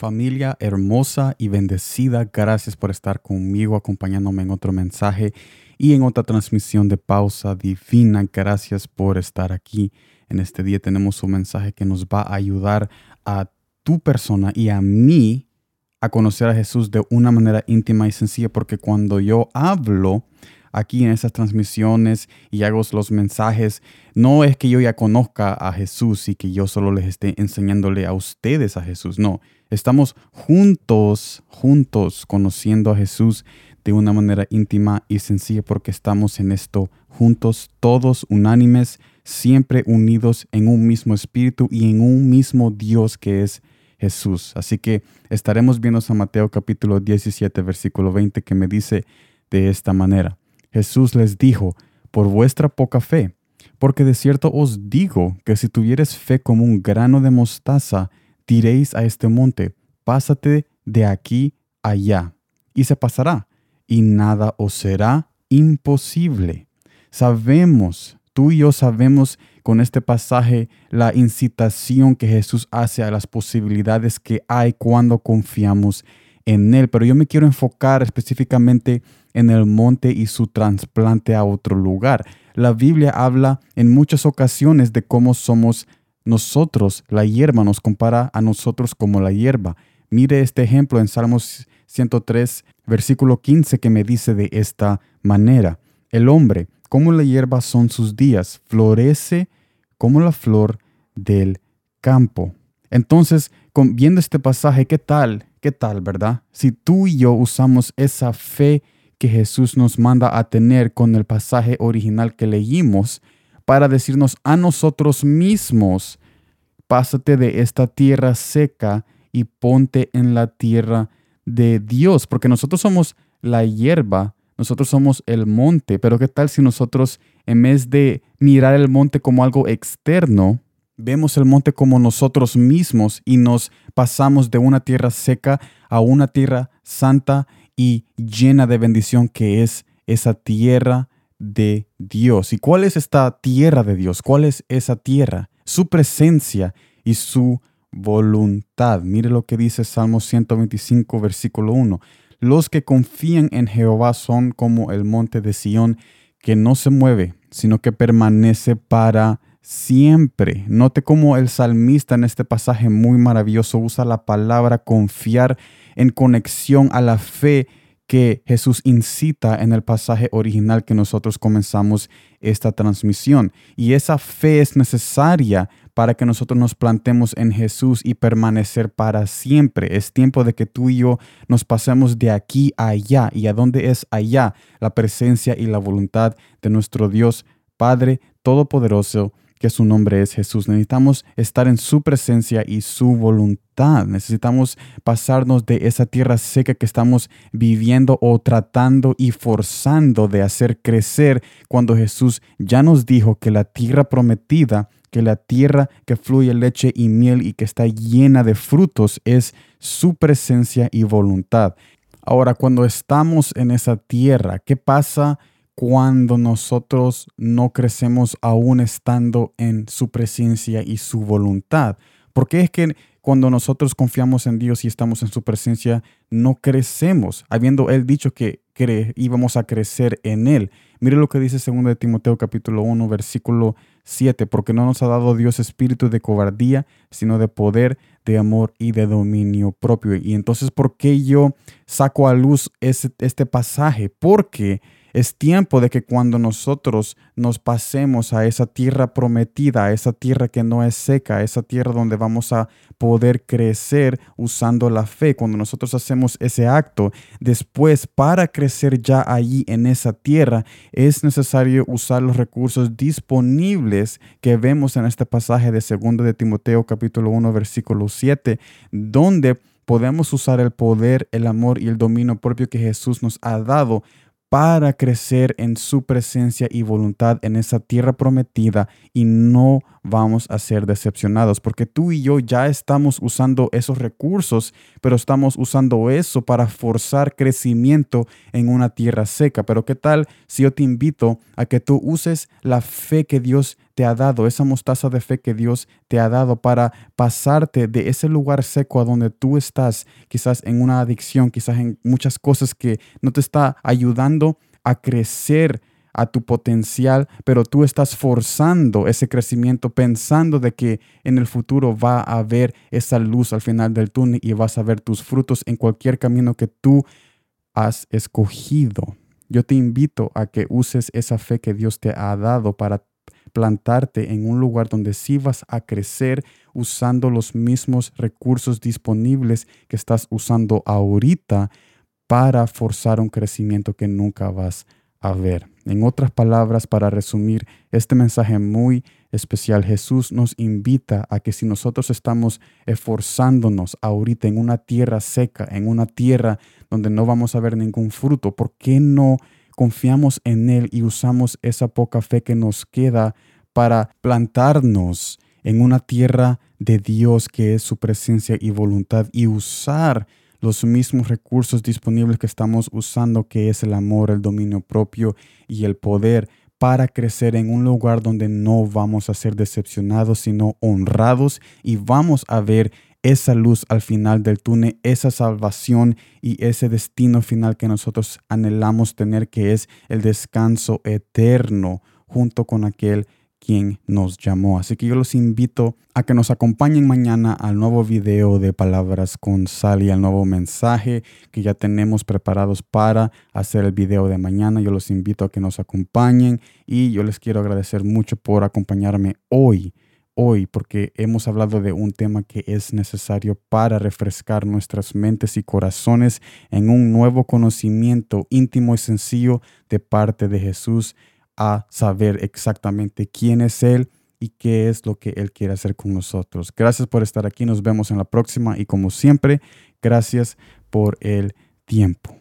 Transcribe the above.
Familia hermosa y bendecida, gracias por estar conmigo, acompañándome en otro mensaje y en otra transmisión de pausa divina. Gracias por estar aquí. En este día tenemos un mensaje que nos va a ayudar a tu persona y a mí a conocer a Jesús de una manera íntima y sencilla, porque cuando yo hablo, aquí en esas transmisiones y hago los mensajes, no es que yo ya conozca a Jesús y que yo solo les esté enseñándole a ustedes a Jesús, no, estamos juntos, juntos conociendo a Jesús de una manera íntima y sencilla porque estamos en esto juntos, todos unánimes, siempre unidos en un mismo espíritu y en un mismo Dios que es Jesús. Así que estaremos viendo San Mateo capítulo 17, versículo 20 que me dice de esta manera. Jesús les dijo, por vuestra poca fe, porque de cierto os digo que si tuvieres fe como un grano de mostaza, diréis a este monte, pásate de aquí allá, y se pasará, y nada os será imposible. Sabemos, tú y yo sabemos con este pasaje la incitación que Jesús hace a las posibilidades que hay cuando confiamos en Él, pero yo me quiero enfocar específicamente en el monte y su trasplante a otro lugar. La Biblia habla en muchas ocasiones de cómo somos nosotros, la hierba, nos compara a nosotros como la hierba. Mire este ejemplo en Salmos 103, versículo 15, que me dice de esta manera, el hombre, como la hierba son sus días, florece como la flor del campo. Entonces, viendo este pasaje, ¿qué tal? ¿Qué tal, verdad? Si tú y yo usamos esa fe que Jesús nos manda a tener con el pasaje original que leímos para decirnos a nosotros mismos, pásate de esta tierra seca y ponte en la tierra de Dios, porque nosotros somos la hierba, nosotros somos el monte, pero ¿qué tal si nosotros en vez de mirar el monte como algo externo, vemos el monte como nosotros mismos y nos pasamos de una tierra seca a una tierra santa y llena de bendición que es esa tierra de Dios. ¿Y cuál es esta tierra de Dios? ¿Cuál es esa tierra? Su presencia y su voluntad. Mire lo que dice Salmo 125, versículo 1. Los que confían en Jehová son como el monte de Sión, que no se mueve, sino que permanece para siempre. Note cómo el salmista en este pasaje muy maravilloso usa la palabra confiar en conexión a la fe que Jesús incita en el pasaje original que nosotros comenzamos esta transmisión. Y esa fe es necesaria para que nosotros nos plantemos en Jesús y permanecer para siempre. Es tiempo de que tú y yo nos pasemos de aquí a allá. ¿Y a dónde es allá? La presencia y la voluntad de nuestro Dios Padre Todopoderoso que su nombre es Jesús. Necesitamos estar en su presencia y su voluntad. Necesitamos pasarnos de esa tierra seca que estamos viviendo o tratando y forzando de hacer crecer cuando Jesús ya nos dijo que la tierra prometida, que la tierra que fluye leche y miel y que está llena de frutos es su presencia y voluntad. Ahora, cuando estamos en esa tierra, ¿qué pasa? Cuando nosotros no crecemos aún estando en su presencia y su voluntad. Porque es que cuando nosotros confiamos en Dios y estamos en su presencia, no crecemos, habiendo Él dicho que íbamos a crecer en Él. Mire lo que dice 2 de Timoteo capítulo 1, versículo 7, porque no nos ha dado Dios espíritu de cobardía, sino de poder, de amor y de dominio propio. Y entonces, ¿por qué yo saco a luz este pasaje? Porque es tiempo de que cuando nosotros nos pasemos a esa tierra prometida, a esa tierra que no es seca, a esa tierra donde vamos a poder crecer usando la fe, cuando nosotros hacemos ese acto, después para crecer ya allí en esa tierra, es necesario usar los recursos disponibles que vemos en este pasaje de 2 de Timoteo capítulo 1 versículo 7, donde podemos usar el poder, el amor y el dominio propio que Jesús nos ha dado para crecer en su presencia y voluntad en esa tierra prometida y no vamos a ser decepcionados porque tú y yo ya estamos usando esos recursos, pero estamos usando eso para forzar crecimiento en una tierra seca. Pero ¿qué tal si yo te invito a que tú uses la fe que Dios te ha dado, esa mostaza de fe que Dios te ha dado para pasarte de ese lugar seco a donde tú estás, quizás en una adicción, quizás en muchas cosas que no te está ayudando a crecer a tu potencial, pero tú estás forzando ese crecimiento pensando de que en el futuro va a haber esa luz al final del túnel y vas a ver tus frutos en cualquier camino que tú has escogido. Yo te invito a que uses esa fe que Dios te ha dado para plantarte en un lugar donde sí vas a crecer usando los mismos recursos disponibles que estás usando ahorita para forzar un crecimiento que nunca vas a ver. En otras palabras, para resumir este mensaje muy especial, Jesús nos invita a que si nosotros estamos esforzándonos ahorita en una tierra seca, en una tierra donde no vamos a ver ningún fruto, ¿por qué no confiamos en Él y usamos esa poca fe que nos queda para plantarnos en una tierra de Dios que es su presencia y voluntad y usar los mismos recursos disponibles que estamos usando, que es el amor, el dominio propio y el poder para crecer en un lugar donde no vamos a ser decepcionados, sino honrados y vamos a ver esa luz al final del túnel, esa salvación y ese destino final que nosotros anhelamos tener, que es el descanso eterno junto con aquel quien nos llamó. Así que yo los invito a que nos acompañen mañana al nuevo video de Palabras con Sal y al nuevo mensaje que ya tenemos preparados para hacer el video de mañana. Yo los invito a que nos acompañen y yo les quiero agradecer mucho por acompañarme hoy. Hoy, porque hemos hablado de un tema que es necesario para refrescar nuestras mentes y corazones en un nuevo conocimiento íntimo y sencillo de parte de Jesús a saber exactamente quién es Él y qué es lo que Él quiere hacer con nosotros. Gracias por estar aquí, nos vemos en la próxima y como siempre, gracias por el tiempo.